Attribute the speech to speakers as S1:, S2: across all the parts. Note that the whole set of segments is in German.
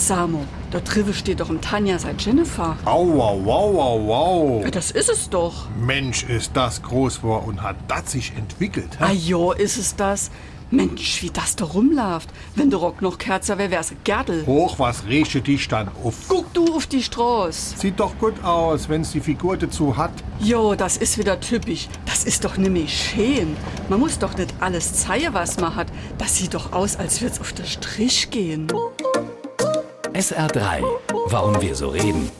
S1: Samo, da drive steht doch im Tanja seit Jennifer.
S2: Au, au, au, au.
S1: Ja, das ist es doch.
S2: Mensch, ist das groß war und hat das sich entwickelt.
S1: Ah
S2: hä?
S1: jo, ist es das? Mensch, wie das da rumläuft. Wenn der Rock noch Kerzer wär, wär's Gerdel.
S2: Hoch, was rieche dich dann auf?
S1: Guck du auf die Straße.
S2: Sieht doch gut aus, wenn's die Figur dazu hat.
S1: Jo, das ist wieder typisch. Das ist doch nämlich schön. Man muss doch nicht alles zeigen, was man hat. Das sieht doch aus, als würd's auf der Strich gehen.
S3: SR3. Warum wir so reden.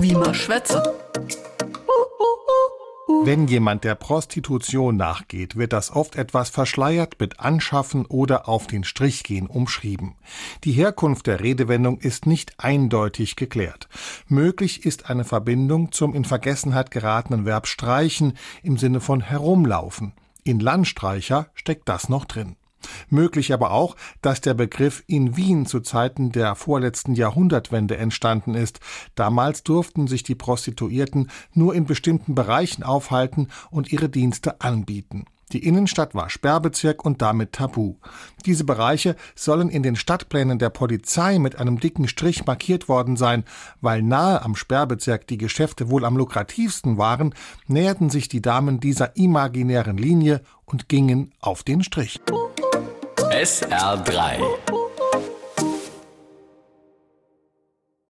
S1: Wie man schwätze.
S2: Wenn jemand der Prostitution nachgeht, wird das oft etwas verschleiert mit Anschaffen oder auf den Strich gehen umschrieben. Die Herkunft der Redewendung ist nicht eindeutig geklärt. Möglich ist eine Verbindung zum in Vergessenheit geratenen Verb streichen im Sinne von herumlaufen. In Landstreicher steckt das noch drin. Möglich aber auch, dass der Begriff in Wien zu Zeiten der vorletzten Jahrhundertwende entstanden ist. Damals durften sich die Prostituierten nur in bestimmten Bereichen aufhalten und ihre Dienste anbieten. Die Innenstadt war Sperrbezirk und damit tabu. Diese Bereiche sollen in den Stadtplänen der Polizei mit einem dicken Strich markiert worden sein. Weil nahe am Sperrbezirk die Geschäfte wohl am lukrativsten waren, näherten sich die Damen dieser imaginären Linie und gingen auf den Strich.
S3: SR3.